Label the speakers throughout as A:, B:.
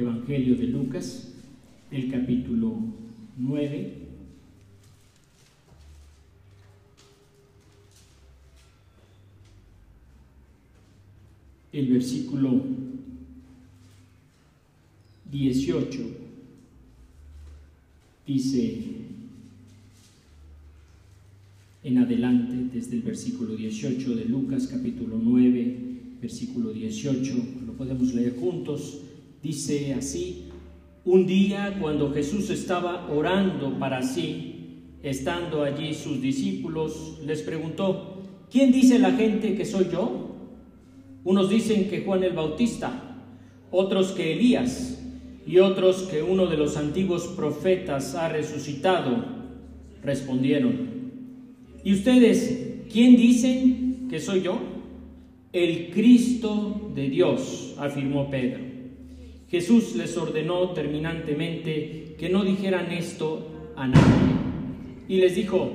A: Evangelio de Lucas, el capítulo 9. El versículo 18 dice en adelante, desde el versículo 18 de Lucas capítulo 9, versículo 18, lo podemos leer juntos, dice así, un día cuando Jesús estaba orando para sí, estando allí sus discípulos, les preguntó, ¿quién dice la gente que soy yo? Unos dicen que Juan el Bautista, otros que Elías y otros que uno de los antiguos profetas ha resucitado. Respondieron, ¿y ustedes quién dicen que soy yo? El Cristo de Dios, afirmó Pedro. Jesús les ordenó terminantemente que no dijeran esto a nadie. Y les dijo,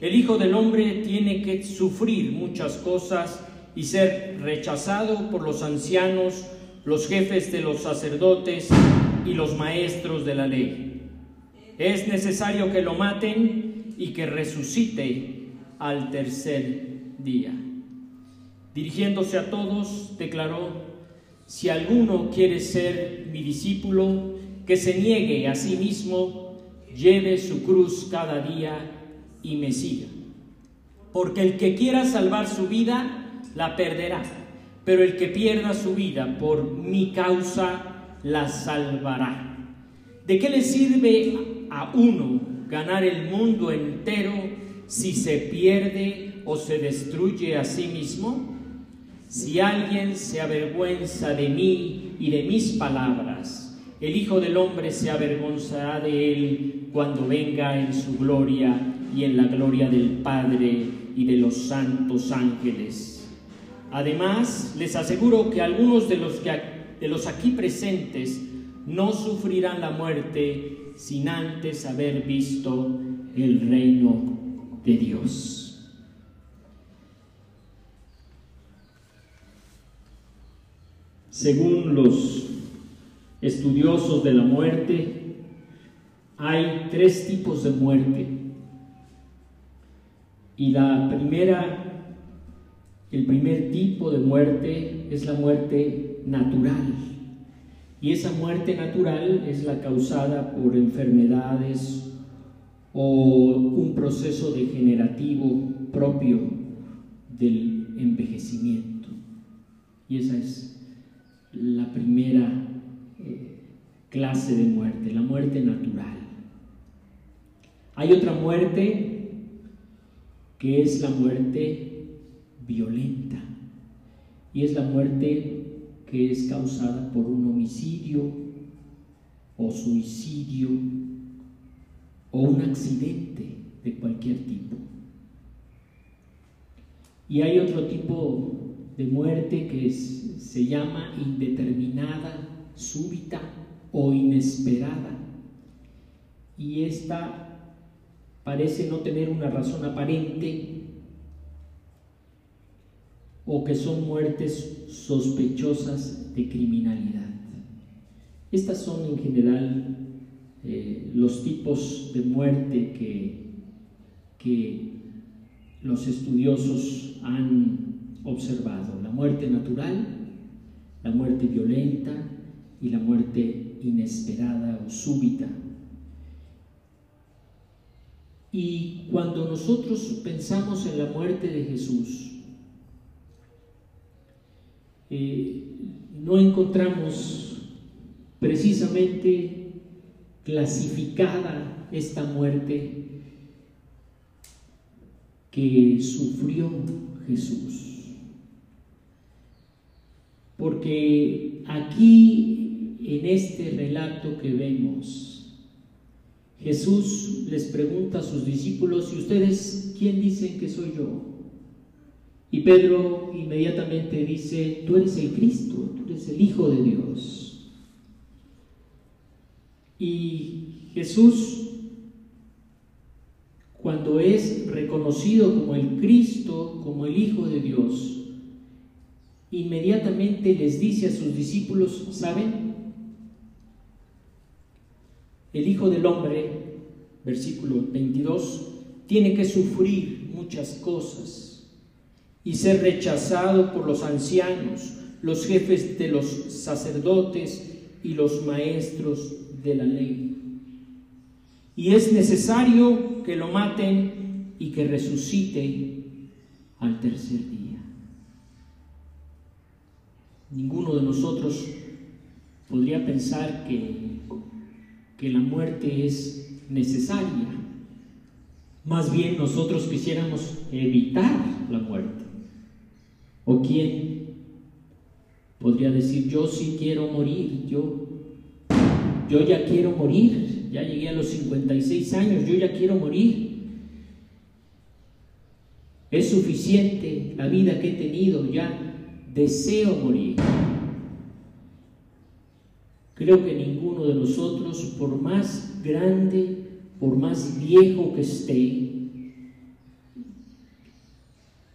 A: el Hijo del Hombre tiene que sufrir muchas cosas y ser rechazado por los ancianos, los jefes de los sacerdotes y los maestros de la ley. Es necesario que lo maten y que resucite al tercer día. Dirigiéndose a todos, declaró, si alguno quiere ser mi discípulo, que se niegue a sí mismo, lleve su cruz cada día y me siga. Porque el que quiera salvar su vida, la perderá. Pero el que pierda su vida por mi causa, la salvará. ¿De qué le sirve a uno ganar el mundo entero si se pierde o se destruye a sí mismo? Si alguien se avergüenza de mí y de mis palabras, el Hijo del Hombre se avergonzará de él cuando venga en su gloria y en la gloria del Padre y de los santos ángeles. Además, les aseguro que algunos de los, que, de los aquí presentes no sufrirán la muerte sin antes haber visto el reino de Dios. Según los estudiosos de la muerte, hay tres tipos de muerte. Y la primera, el primer tipo de muerte es la muerte natural. Y esa muerte natural es la causada por enfermedades o un proceso degenerativo propio del envejecimiento. Y esa es la primera eh, clase de muerte, la muerte natural. Hay otra muerte que es la muerte violenta y es la muerte que es causada por un homicidio o suicidio o un accidente de cualquier tipo. Y hay otro tipo de muerte que se llama indeterminada, súbita o inesperada. Y esta parece no tener una razón aparente o que son muertes sospechosas de criminalidad. Estas son en general eh, los tipos de muerte que, que los estudiosos han observado, la muerte natural, la muerte violenta y la muerte inesperada o súbita. Y cuando nosotros pensamos en la muerte de Jesús, eh, no encontramos precisamente clasificada esta muerte que sufrió Jesús. Porque aquí, en este relato que vemos, Jesús les pregunta a sus discípulos, ¿y ustedes quién dicen que soy yo? Y Pedro inmediatamente dice, tú eres el Cristo, tú eres el Hijo de Dios. Y Jesús, cuando es reconocido como el Cristo, como el Hijo de Dios, inmediatamente les dice a sus discípulos, ¿saben? el Hijo del Hombre, versículo 22, tiene que sufrir muchas cosas y ser rechazado por los ancianos, los jefes de los sacerdotes y los maestros de la ley. Y es necesario que lo maten y que resucite al tercer día. Ninguno de nosotros podría pensar que, que la muerte es necesaria. Más bien nosotros quisiéramos evitar la muerte. ¿O quién podría decir, yo sí quiero morir, yo, yo ya quiero morir, ya llegué a los 56 años, yo ya quiero morir? Es suficiente la vida que he tenido, ya deseo morir. Creo que ninguno de nosotros, por más grande, por más viejo que esté,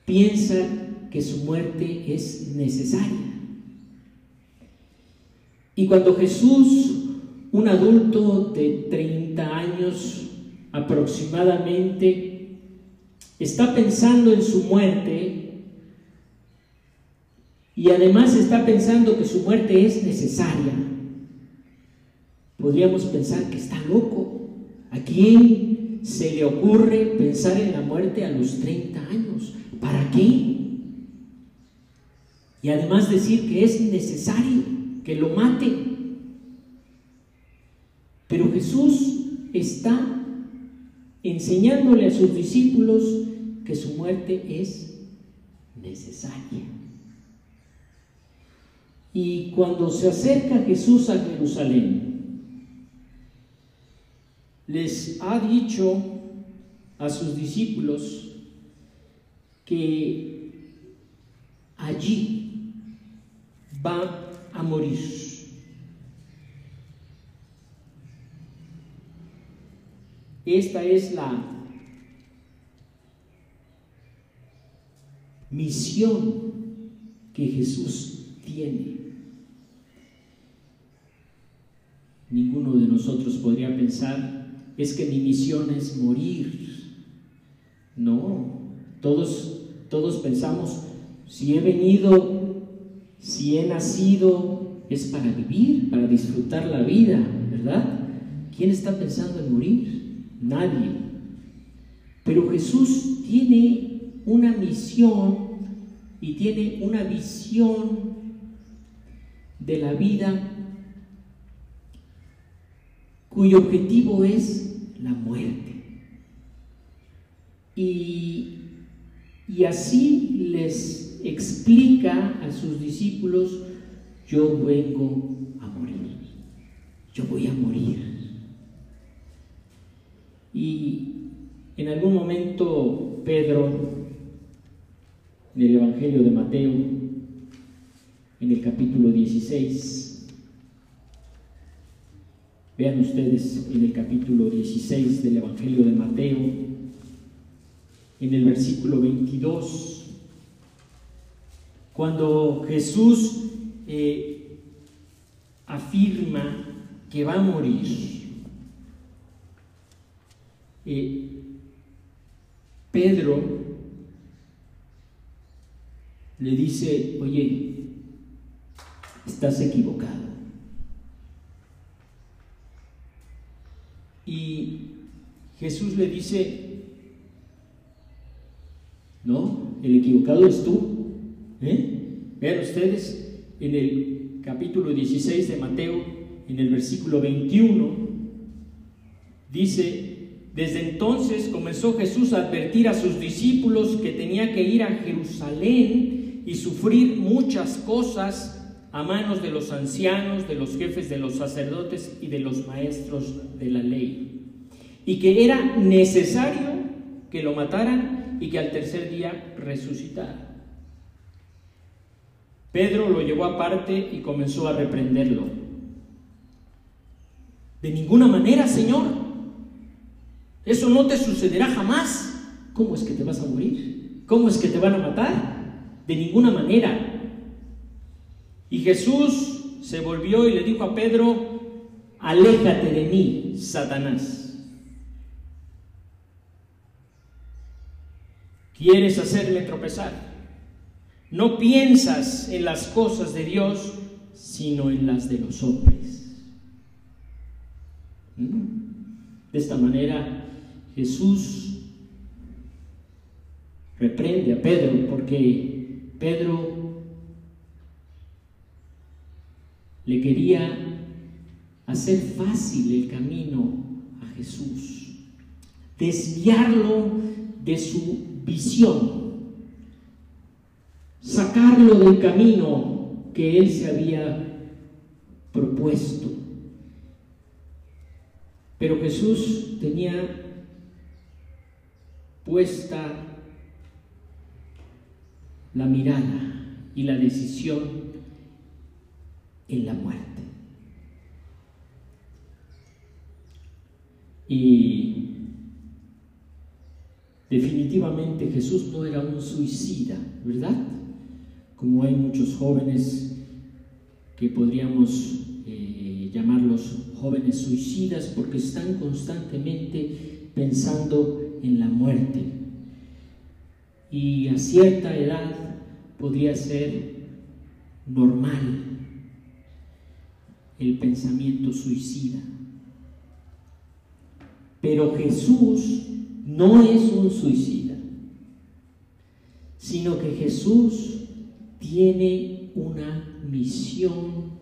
A: piensa que su muerte es necesaria. Y cuando Jesús, un adulto de 30 años aproximadamente, está pensando en su muerte, y además está pensando que su muerte es necesaria, podríamos pensar que está loco. ¿A quién se le ocurre pensar en la muerte a los 30 años? ¿Para qué? Y además decir que es necesario que lo mate. Pero Jesús está enseñándole a sus discípulos que su muerte es necesaria. Y cuando se acerca Jesús a Jerusalén, les ha dicho a sus discípulos que allí va a morir. Esta es la misión que Jesús tiene. Ninguno de nosotros podría pensar, es que mi misión es morir. No, todos, todos pensamos, si he venido, si he nacido, es para vivir, para disfrutar la vida, ¿verdad? ¿Quién está pensando en morir? Nadie. Pero Jesús tiene una misión y tiene una visión de la vida cuyo objetivo es la muerte. Y, y así les explica a sus discípulos, yo vengo a morir, yo voy a morir. Y en algún momento Pedro, en el Evangelio de Mateo, en el capítulo 16, Vean ustedes en el capítulo 16 del Evangelio de Mateo, en el versículo 22, cuando Jesús eh, afirma que va a morir. Eh, Pedro le dice, oye, estás equivocado. Y Jesús le dice, no, el equivocado es tú. ¿eh? Vean ustedes en el capítulo 16 de Mateo, en el versículo 21, dice, desde entonces comenzó Jesús a advertir a sus discípulos que tenía que ir a Jerusalén y sufrir muchas cosas a manos de los ancianos, de los jefes de los sacerdotes y de los maestros de la ley. Y que era necesario que lo mataran y que al tercer día resucitara. Pedro lo llevó aparte y comenzó a reprenderlo. De ninguna manera, Señor. Eso no te sucederá jamás. ¿Cómo es que te vas a morir? ¿Cómo es que te van a matar? De ninguna manera. Y Jesús se volvió y le dijo a Pedro, aléjate de mí, Satanás. ¿Quieres hacerme tropezar? No piensas en las cosas de Dios, sino en las de los hombres. ¿Mm? De esta manera, Jesús reprende a Pedro porque Pedro le quería hacer fácil el camino a Jesús, desviarlo de su visión, sacarlo del camino que él se había propuesto. Pero Jesús tenía puesta la mirada y la decisión en la muerte. Y definitivamente Jesús no era un suicida, ¿verdad? Como hay muchos jóvenes que podríamos eh, llamarlos jóvenes suicidas porque están constantemente pensando en la muerte. Y a cierta edad podría ser normal el pensamiento suicida. Pero Jesús no es un suicida, sino que Jesús tiene una misión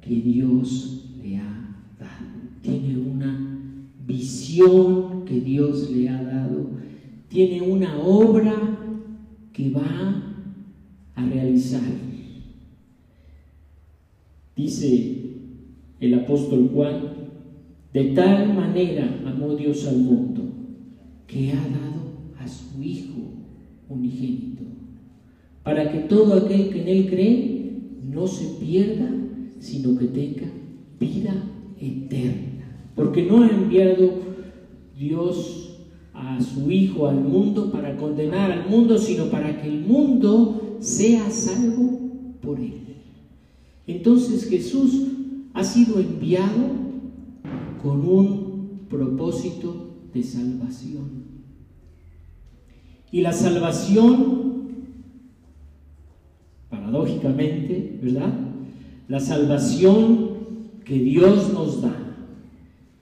A: que Dios le ha dado. Tiene una visión que Dios le ha dado. Tiene una obra que va a realizar. Dice el apóstol Juan, de tal manera amó Dios al mundo que ha dado a su Hijo unigénito, para que todo aquel que en Él cree no se pierda, sino que tenga vida eterna. Porque no ha enviado Dios a su Hijo al mundo para condenar al mundo, sino para que el mundo sea salvo por Él. Entonces Jesús ha sido enviado con un propósito de salvación. Y la salvación, paradójicamente, ¿verdad? La salvación que Dios nos da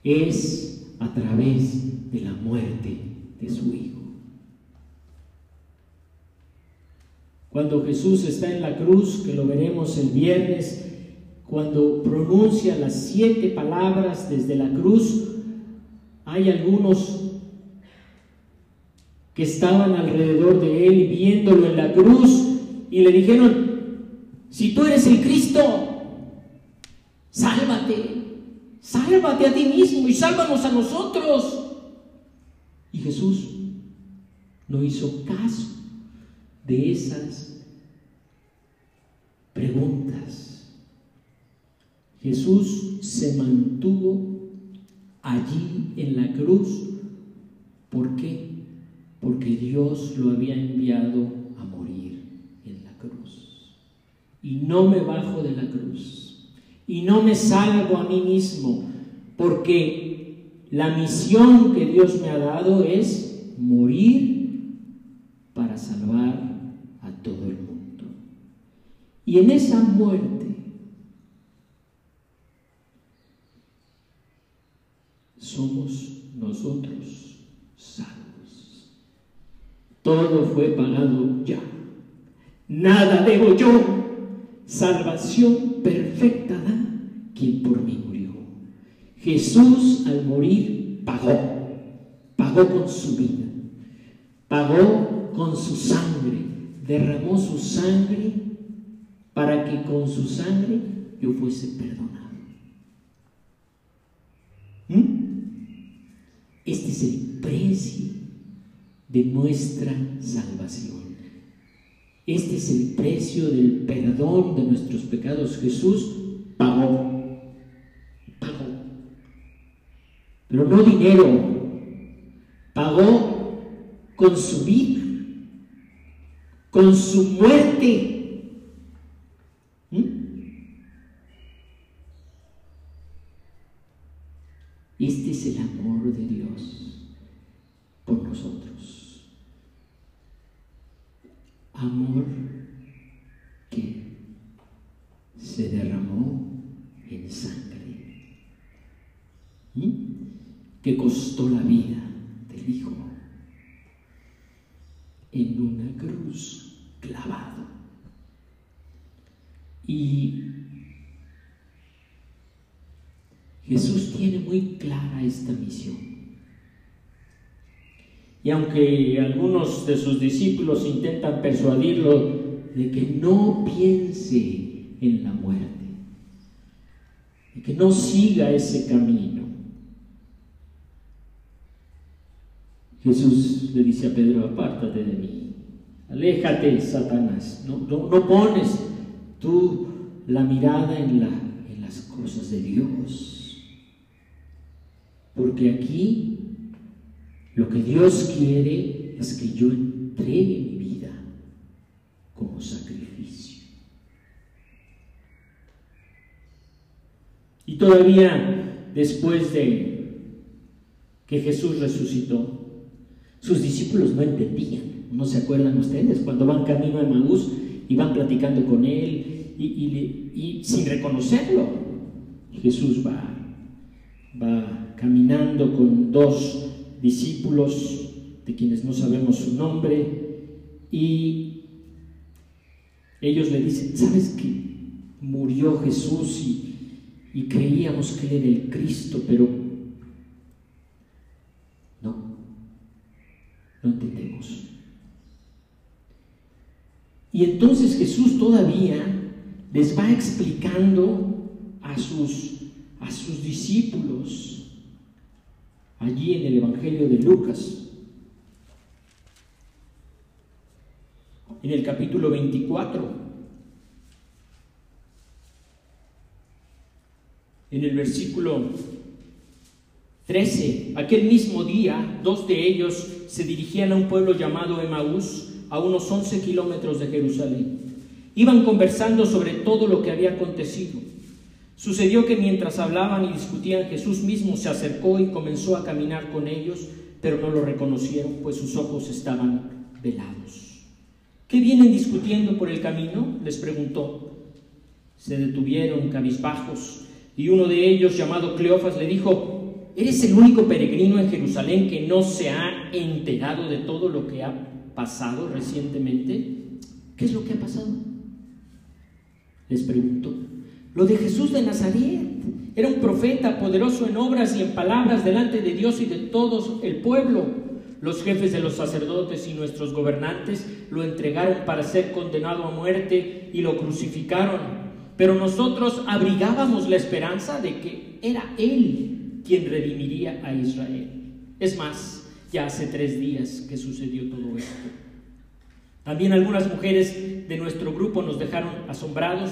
A: es a través de la muerte de su Hijo. Cuando Jesús está en la cruz, que lo veremos el viernes, cuando pronuncia las siete palabras desde la cruz, hay algunos que estaban alrededor de él viéndolo en la cruz y le dijeron, si tú eres el Cristo, sálvate, sálvate a ti mismo y sálvanos a nosotros. Y Jesús no hizo caso de esas preguntas. Jesús se mantuvo allí en la cruz. ¿Por qué? Porque Dios lo había enviado a morir en la cruz. Y no me bajo de la cruz. Y no me salvo a mí mismo. Porque la misión que Dios me ha dado es morir para salvar a todo el mundo. Y en esa muerte somos nosotros salvos. Todo fue pagado ya. Nada debo yo. Salvación perfecta da quien por mí murió. Jesús al morir pagó. Pagó con su vida. Pagó con su sangre. Derramó su sangre para que con su sangre yo fuese perdonado. ¿Mm? Este es el precio de nuestra salvación. Este es el precio del perdón de nuestros pecados. Jesús pagó, pagó. Pero no dinero, pagó con su vida, con su muerte Este es el amor de Dios por nosotros. Amor que se derramó en sangre, que costó la vida del Hijo en una cruz clavado. Y Jesús tiene muy clara esta misión. Y aunque algunos de sus discípulos intentan persuadirlo de que no piense en la muerte, de que no siga ese camino, Jesús le dice a Pedro, apártate de mí, aléjate, Satanás, no, pones tú la mirada en, la, en las cosas de Dios porque aquí lo que Dios quiere es que yo entregue mi vida como sacrificio. Y todavía después de que Jesús resucitó, sus discípulos no entendían. ¿No se acuerdan ustedes? Cuando van camino a Maús y van platicando con él y, y sin reconocerlo, Jesús va, va caminando con dos discípulos de quienes no sabemos su nombre y ellos le dicen, ¿sabes que murió Jesús y, creíamos que era el Cristo, pero no, no entendemos. Y entonces Jesús todavía les va explicando a sus, a sus discípulos allí en el Evangelio de Lucas, en el capítulo 24, en el versículo 13, aquel mismo día, dos de ellos se dirigían a un pueblo llamado Emaús, a unos 11 kilómetros de Jerusalén. Iban conversando sobre todo lo que había acontecido. Sucedió que mientras hablaban y discutían, Jesús mismo se acercó y comenzó a caminar con ellos, pero no lo reconocieron, pues sus ojos estaban velados. ¿Qué vienen discutiendo por el camino? les preguntó. Se detuvieron cabizbajos, y uno de ellos, llamado Cleofas, le dijo, ¿eres el único peregrino en Jerusalén que no se ha enterado de todo lo que ha pasado recientemente? ¿Qué es lo que ha pasado? Les preguntó. Lo de Jesús de Nazaret. Era un profeta poderoso en obras y en palabras delante de Dios y de todo el pueblo. Los jefes de los sacerdotes y nuestros gobernantes lo entregaron para ser condenado a muerte y lo crucificaron. Pero nosotros abrigábamos la esperanza de que era Él quien redimiría a Israel. Es más, ya hace tres días que sucedió todo esto. También algunas mujeres de nuestro grupo nos dejaron asombrados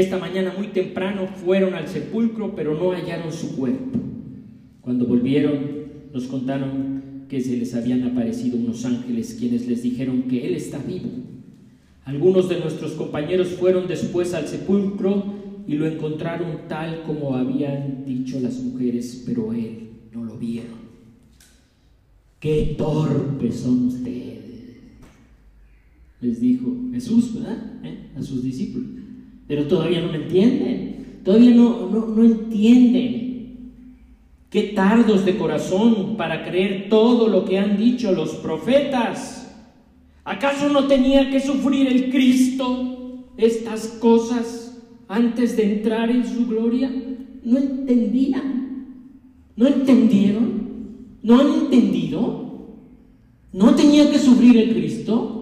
A: esta mañana muy temprano fueron al sepulcro, pero no hallaron su cuerpo. Cuando volvieron, nos contaron que se les habían aparecido unos ángeles quienes les dijeron que Él está vivo. Algunos de nuestros compañeros fueron después al sepulcro y lo encontraron tal como habían dicho las mujeres, pero Él no lo vieron. Qué torpes son ustedes, les dijo Jesús ¿verdad? ¿Eh? a sus discípulos pero todavía no me entienden, todavía no, no, entienden. Qué tardos de corazón para creer todo lo que han dicho los profetas. ¿Acaso no tenía que sufrir el Cristo estas cosas antes de entrar en su gloria? No entendían. ¿No entendieron? ¿No han entendido? ¿No tenía que sufrir el Cristo?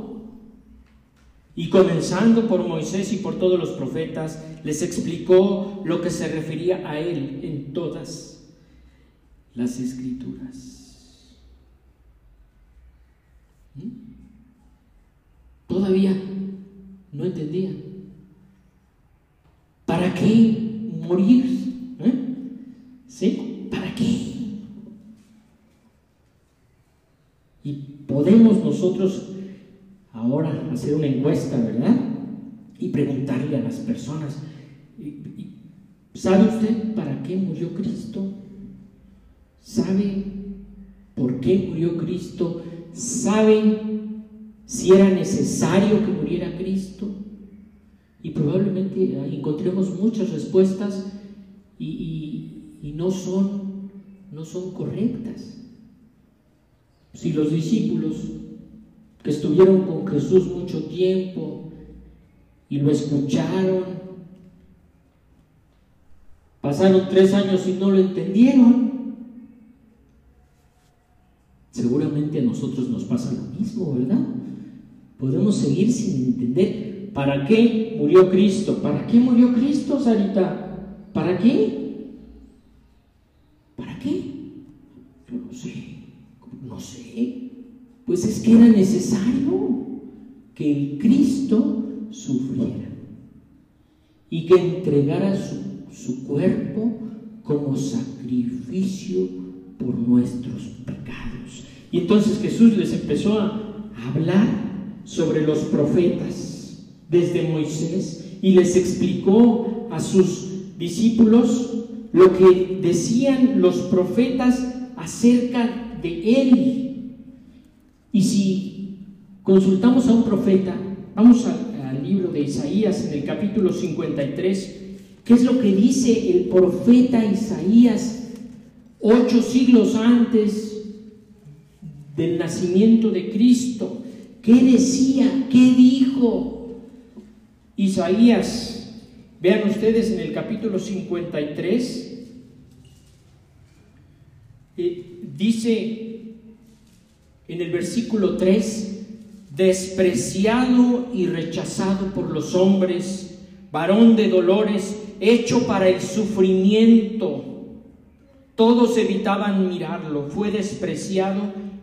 A: Y comenzando por Moisés y por todos los profetas, les explicó lo que se refería a él en todas las escrituras. ¿Mm? Todavía no entendía. ¿Para qué morir? ¿Eh? ¿Sí? ¿Para qué? Y podemos nosotros ahora hacer una encuesta, ¿verdad? Y preguntarle a las personas, ¿sabe usted para qué murió Cristo? ¿Sabe por qué murió Cristo? ¿Sabe si era necesario que muriera Cristo? Y probablemente encontremos muchas respuestas y, y no, son, no son correctas. Si los discípulos que estuvieron con Jesús mucho tiempo y lo escucharon, pasaron tres años y no lo entendieron, seguramente a nosotros nos pasa lo mismo, ¿verdad? Podemos seguir sin entender para qué murió Cristo. ¿Para qué murió Cristo, Sarita? ¿Para qué? ¿Para qué? Yo no sé, no sé. Pues es que era necesario que el Cristo sufriera y que entregara su, su cuerpo como sacrificio por nuestros pecados. Y entonces Jesús les empezó a hablar sobre los profetas desde Moisés y les explicó a sus discípulos lo que decían los profetas acerca de él y si consultamos a un profeta, vamos al libro de Isaías en el capítulo 53, ¿qué es lo que dice el profeta Isaías ocho siglos antes del nacimiento de Cristo? ¿Qué decía? ¿Qué dijo? Isaías, vean ustedes en el capítulo 53, eh, dice en el versículo 3, despreciado y rechazado por los hombres, varón de dolores, hecho para el sufrimiento. Todos evitaban mirarlo, fue despreciado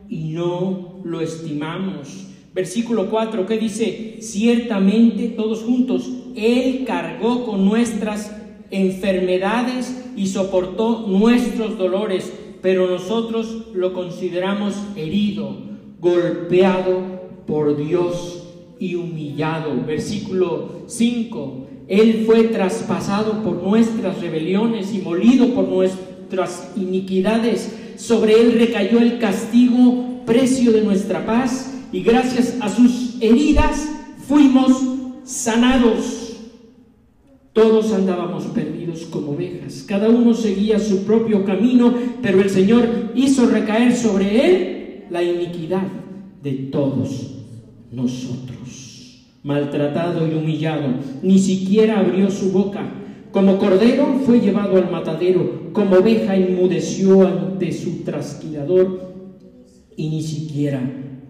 A: y no lo estimamos. Versículo 4, que dice, ciertamente todos juntos, Él cargó con nuestras enfermedades y soportó nuestros dolores pero nosotros lo consideramos herido, golpeado por Dios y humillado. Versículo 5. Él fue traspasado por nuestras rebeliones y molido por nuestras iniquidades. Sobre él recayó el castigo, precio de nuestra paz, y gracias a sus heridas fuimos sanados. Todos andábamos perdidos como ovejas, cada uno seguía su propio camino, pero el Señor hizo recaer sobre él la iniquidad de todos nosotros. Maltratado y humillado, ni siquiera abrió su boca. Como cordero fue llevado al matadero, como oveja enmudeció ante su trasquilador y ni siquiera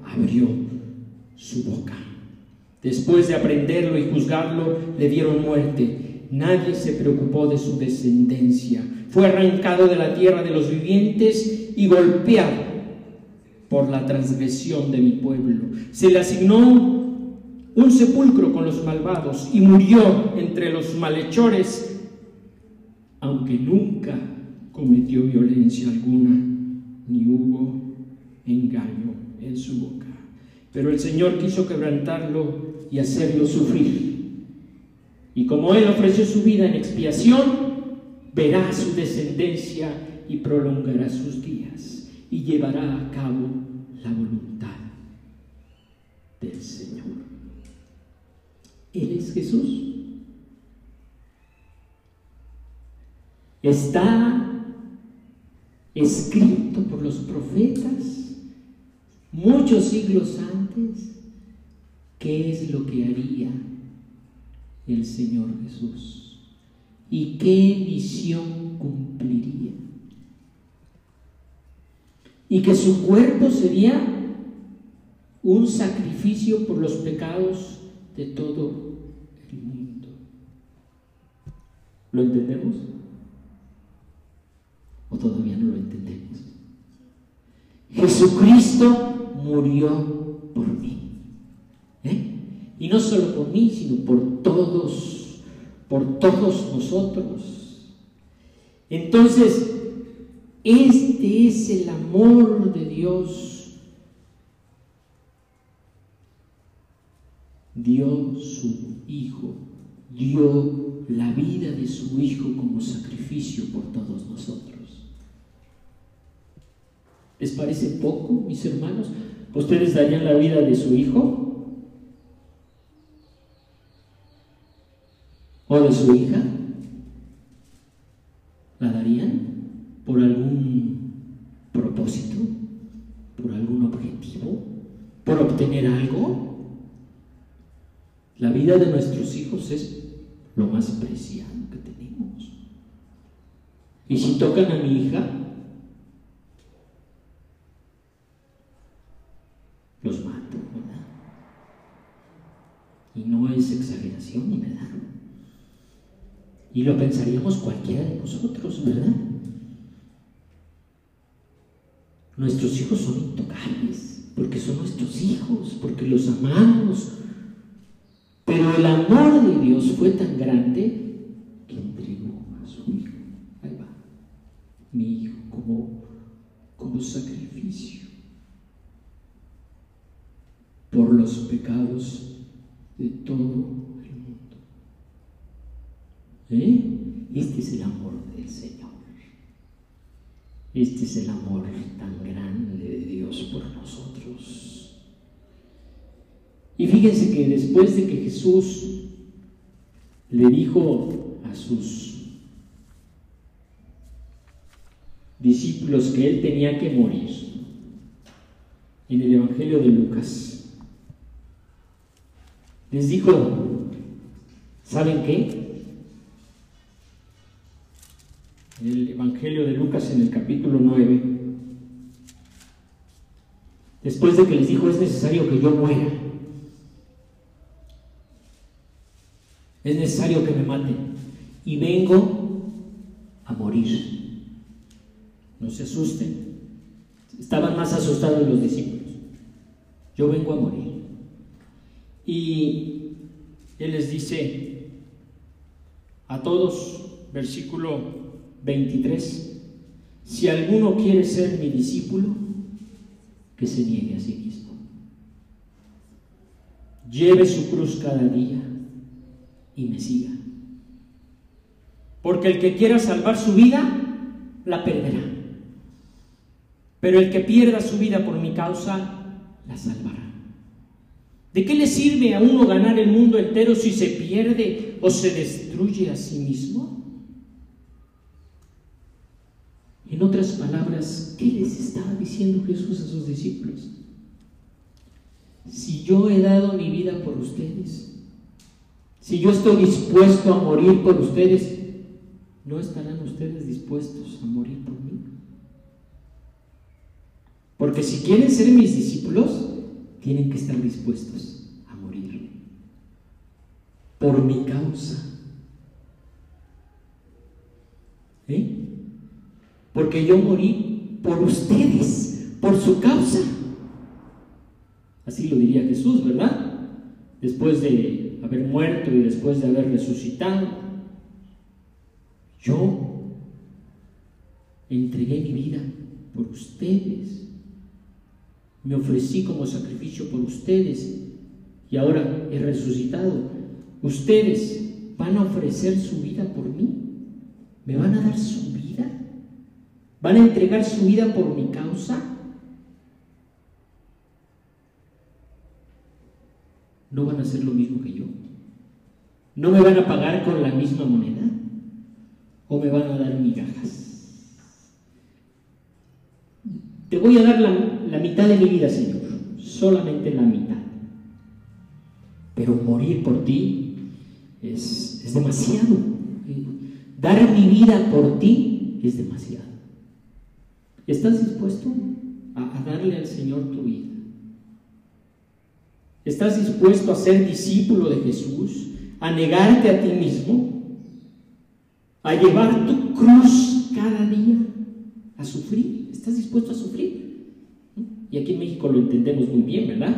A: abrió su boca. Después de aprenderlo y juzgarlo, le dieron muerte Nadie se preocupó de su descendencia. Fue arrancado de la tierra de los vivientes y golpeado por la transgresión de mi pueblo. Se le asignó un sepulcro con los malvados y murió entre los malhechores, aunque nunca cometió violencia alguna, ni hubo engaño en su boca. Pero el Señor quiso quebrantarlo y hacerlo sufrir y como Él ofreció su vida en expiación, verá su descendencia y prolongará sus días y llevará a cabo la voluntad del Señor. Él es Jesús. Está escrito por los profetas muchos siglos antes qué es lo que haría el Señor Jesús y qué misión cumpliría. Y que su cuerpo sería un sacrificio por los pecados de todo el mundo. ¿Lo entendemos? ¿O todavía no lo entendemos? Jesucristo murió por mí. ¿Eh? Y no solo por mí, sino por todos, por todos nosotros. Entonces, este es el amor de Dios. Dio su Hijo, dio la vida de su Hijo como sacrificio por todos nosotros. ¿Les parece poco, mis hermanos? ¿Ustedes darían la vida de su hijo? ¿O de su hija? ¿La darían por algún propósito? ¿Por algún objetivo? ¿Por obtener algo? La vida de nuestros hijos es lo más preciado que tenemos. Y si tocan a mi hija, los mato, ¿verdad? Y no es exageración, ¿verdad? Y lo pensaríamos cualquiera de nosotros, ¿verdad? Nuestros hijos son intocables, porque son nuestros hijos, porque los amamos. Pero el amor de Dios fue tan grande que entregó a su hijo. Ahí va, mi hijo, como, como sacrificio por los pecados de todo. ¿Eh? Este es el amor del Señor. Este es el amor tan grande de Dios por nosotros. Y fíjense que después de que Jesús le dijo a sus discípulos que él tenía que morir, en el Evangelio de Lucas, les dijo, ¿saben qué? El Evangelio de Lucas en el capítulo 9, después de que les dijo es necesario que yo muera, es necesario que me maten y vengo a morir. No se asusten, estaban más asustados los discípulos. Yo vengo a morir. Y Él les dice a todos, versículo 23. Si alguno quiere ser mi discípulo, que se niegue a sí mismo. Lleve su cruz cada día y me siga. Porque el que quiera salvar su vida, la perderá. Pero el que pierda su vida por mi causa, la salvará. ¿De qué le sirve a uno ganar el mundo entero si se pierde o se destruye a sí mismo? En otras palabras, ¿qué les estaba diciendo Jesús a sus discípulos? Si yo he dado mi vida por ustedes, si yo estoy dispuesto a morir por ustedes, ¿no estarán ustedes dispuestos a morir por mí? Porque si quieren ser mis discípulos, tienen que estar dispuestos a morir por mi causa. ¿Eh? Porque yo morí por ustedes, por su causa. Así lo diría Jesús, ¿verdad? Después de haber muerto y después de haber resucitado, yo entregué mi vida por ustedes, me ofrecí como sacrificio por ustedes y ahora he resucitado. Ustedes van a ofrecer su vida por mí, me van a dar su ¿Van a entregar su vida por mi causa? ¿No van a hacer lo mismo que yo? ¿No me van a pagar con la misma moneda? ¿O me van a dar migajas? Te voy a dar la, mitad de mi vida, Señor, solamente la mitad. Pero morir por ti es, es demasiado. Dar mi vida por ti es demasiado. ¿Estás dispuesto a, darle al Señor tu vida? ¿Estás dispuesto a ser discípulo de Jesús? ¿A negarte a ti mismo? ¿A llevar tu cruz cada día? ¿A sufrir? ¿Estás dispuesto a sufrir? Y aquí en México lo entendemos muy bien, ¿verdad?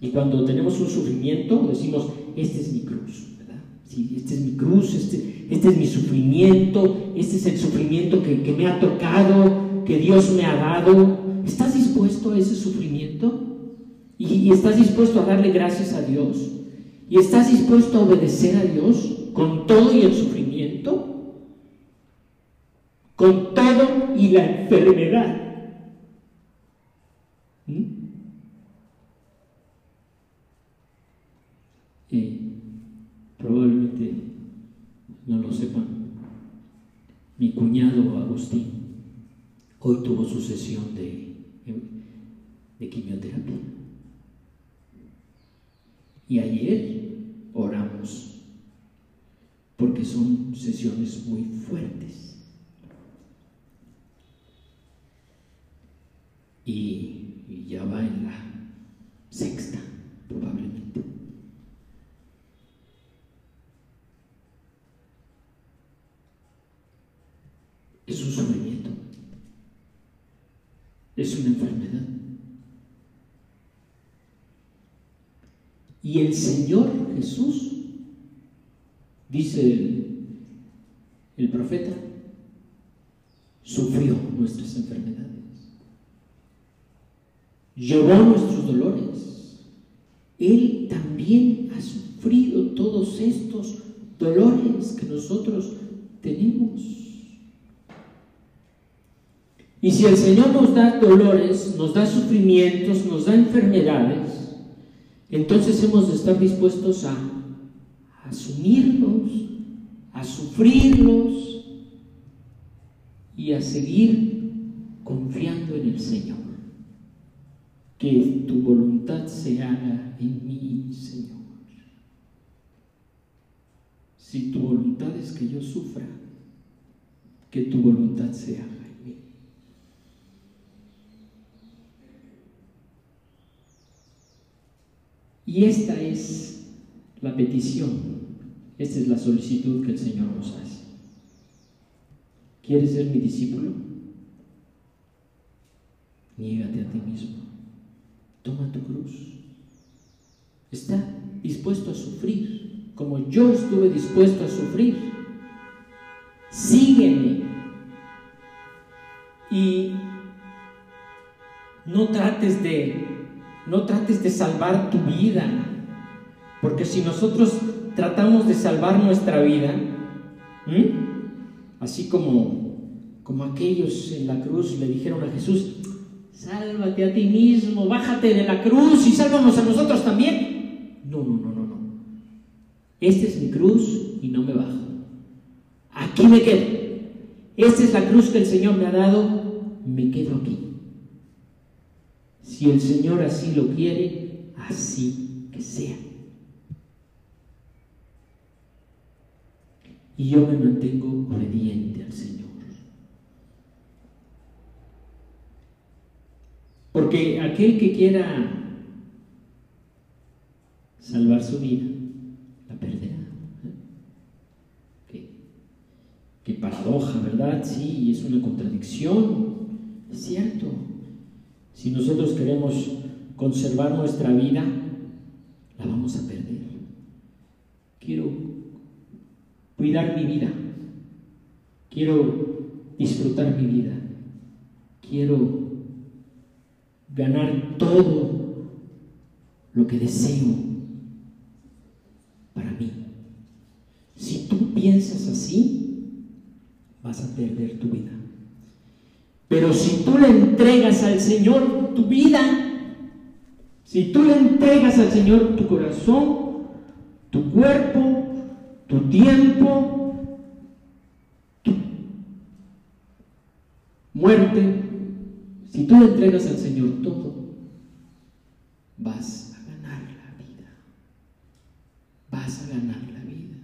A: Y cuando tenemos un sufrimiento decimos, este es mi cruz, ¿verdad? Sí, este es mi cruz, este, este es mi sufrimiento, este es el sufrimiento que me ha tocado, que Dios me ha dado, ¿estás dispuesto a ese sufrimiento? ¿Y, estás dispuesto a darle gracias a Dios? ¿Y estás dispuesto a obedecer a Dios con todo y el sufrimiento? Con todo y la enfermedad. ¿Mm? Probablemente no lo sepan. Mi cuñado Agustín hoy tuvo su sesión de, de quimioterapia. Y ayer oramos porque son sesiones muy fuertes. Y, ya va en la sexta, probablemente. Es un es una enfermedad. Y el Señor Jesús, dice el, profeta, sufrió nuestras enfermedades, llevó nuestros dolores. Él también ha sufrido todos estos dolores que nosotros tenemos. Y si el Señor nos da dolores, nos da sufrimientos, nos da enfermedades, entonces hemos de estar dispuestos a, asumirlos, a sufrirlos y a seguir confiando en el Señor. Que tu voluntad se haga en mí, Señor. Si tu voluntad es que yo sufra, que tu voluntad se haga. Y esta es la petición, esta es la solicitud que el Señor nos hace. ¿Quieres ser mi discípulo? Niégate a ti mismo. Toma tu cruz. Está dispuesto a sufrir, como yo estuve dispuesto a sufrir. Sígueme. Y no trates de no trates de salvar tu vida, porque si nosotros tratamos de salvar nuestra vida, así como, como aquellos en la cruz le dijeron a Jesús, sálvate a ti mismo, bájate de la cruz y sálvanos a nosotros también. No, no, no, no, no. Esta es mi cruz y no me bajo. Aquí me quedo. Esta es la cruz que el Señor me ha dado, me quedo aquí. Si el Señor así lo quiere, así que sea. Y yo me mantengo obediente al Señor. Porque aquel que quiera salvar su vida, la perderá. ¿Qué, qué paradoja, ¿verdad? Sí, es una contradicción, es cierto. Si nosotros queremos conservar nuestra vida, la vamos a perder. Quiero cuidar mi vida. Quiero disfrutar mi vida. Quiero ganar todo lo que deseo para mí. Si tú piensas así, vas a perder tu vida. Pero si tú le entregas al Señor tu vida, si tú le entregas al Señor tu corazón, tu cuerpo, tu tiempo, tu muerte, si tú le entregas al Señor todo, vas a ganar la vida. Vas a ganar la vida.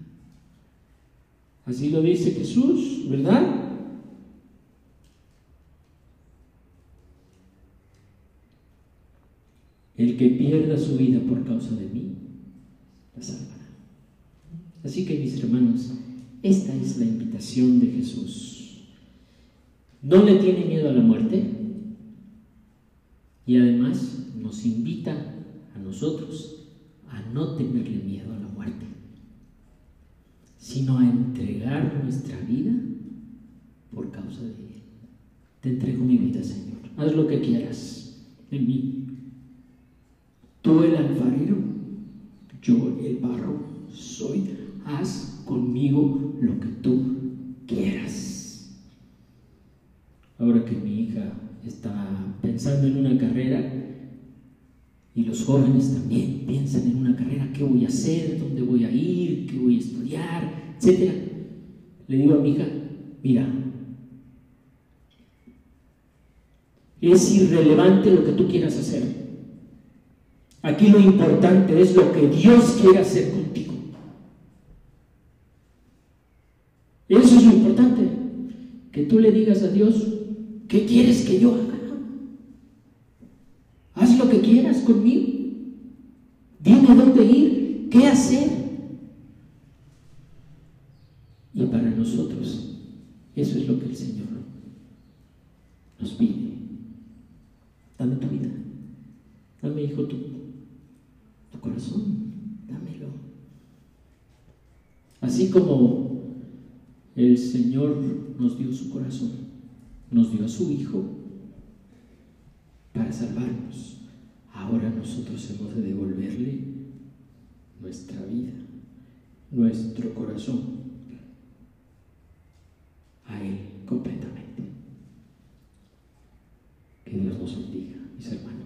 A: Así lo dice Jesús, ¿verdad? El que pierda su vida por causa de mí, la salvará. Así que mis hermanos, esta es la invitación de Jesús. No le tiene miedo a la muerte y además nos invita a nosotros a no tenerle miedo a la muerte, sino a entregar nuestra vida por causa de Él. Te entrego mi vida, Señor. Haz lo que quieras en mí tú el alfarero, yo el barro soy, haz conmigo lo que tú quieras. Ahora que mi hija está pensando en una carrera Y los jóvenes también piensan en una carrera, qué voy a hacer, dónde voy a ir, qué voy a estudiar, etc. Le digo a mi hija, mira, es irrelevante lo que tú quieras hacer. Aquí lo importante es lo que Dios quiere hacer contigo. Eso es lo importante, que tú le digas a Dios, ¿qué quieres que yo haga? Haz lo que quieras conmigo. Dime dónde ir, qué hacer. Y para nosotros, eso es lo que el Señor nos pide. Dame tu vida. Dame, hijo, tu, corazón. Dámelo. Así como el Señor nos dio su corazón, nos dio a su Hijo para salvarnos. Ahora nosotros hemos de devolverle nuestra vida, nuestro corazón a Él completamente. Que Dios nos bendiga, mis hermanos.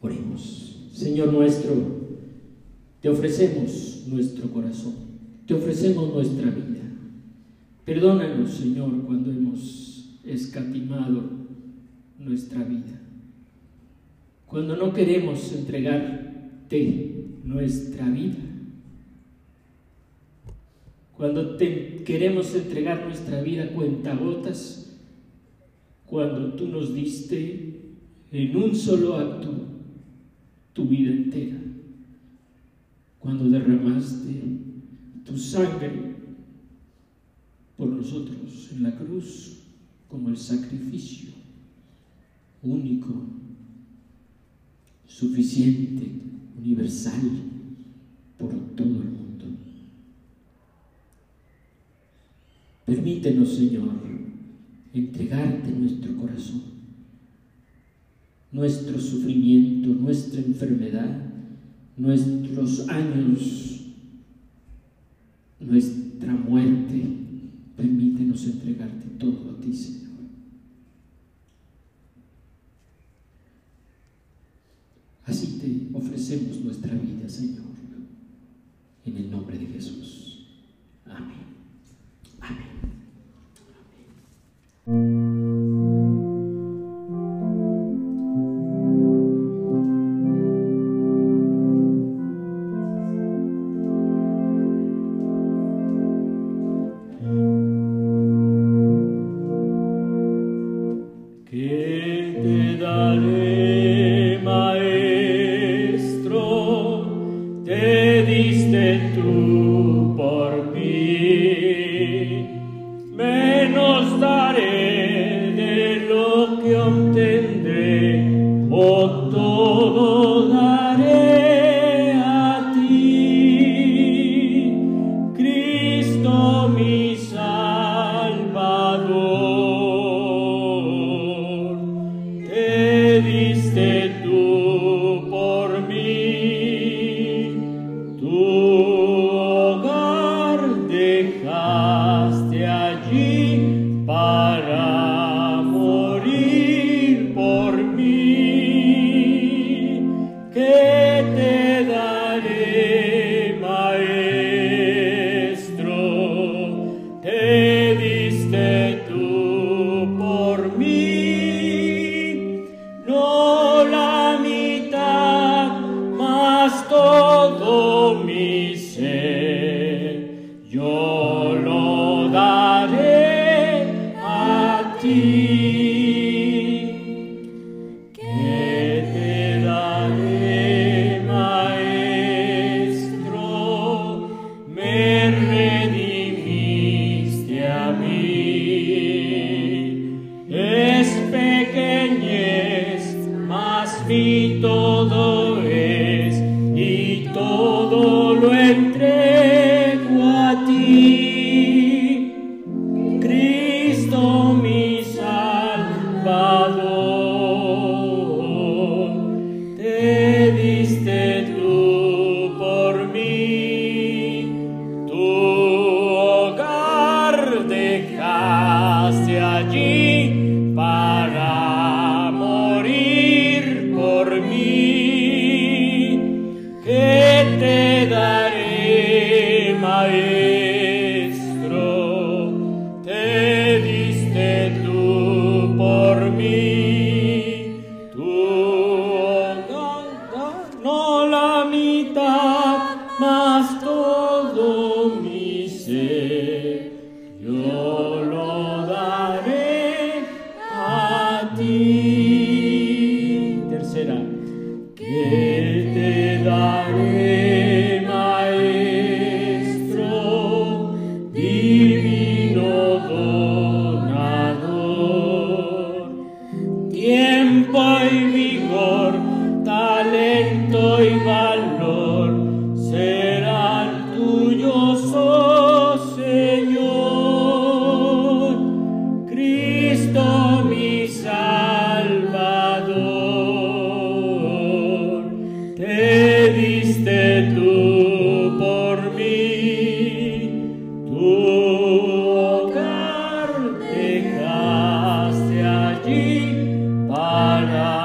A: Oremos. Te ofrecemos nuestro corazón, te ofrecemos nuestra vida. Perdónanos, Señor, cuando hemos escatimado nuestra vida. Cuando no queremos entregarte nuestra vida. Cuando te queremos entregar nuestra vida cuenta gotas cuando tú nos diste en un solo acto tu vida entera, cuando derramaste tu sangre por nosotros en la cruz como el sacrificio único, suficiente, universal por todo el mundo. Permítenos, Señor, entregarte nuestro corazón, nuestro sufrimiento, nuestra enfermedad, nuestros años, nuestra muerte. Permítenos entregarte todo a ti, Señor. Así te ofrecemos nuestra vida, Señor,
B: para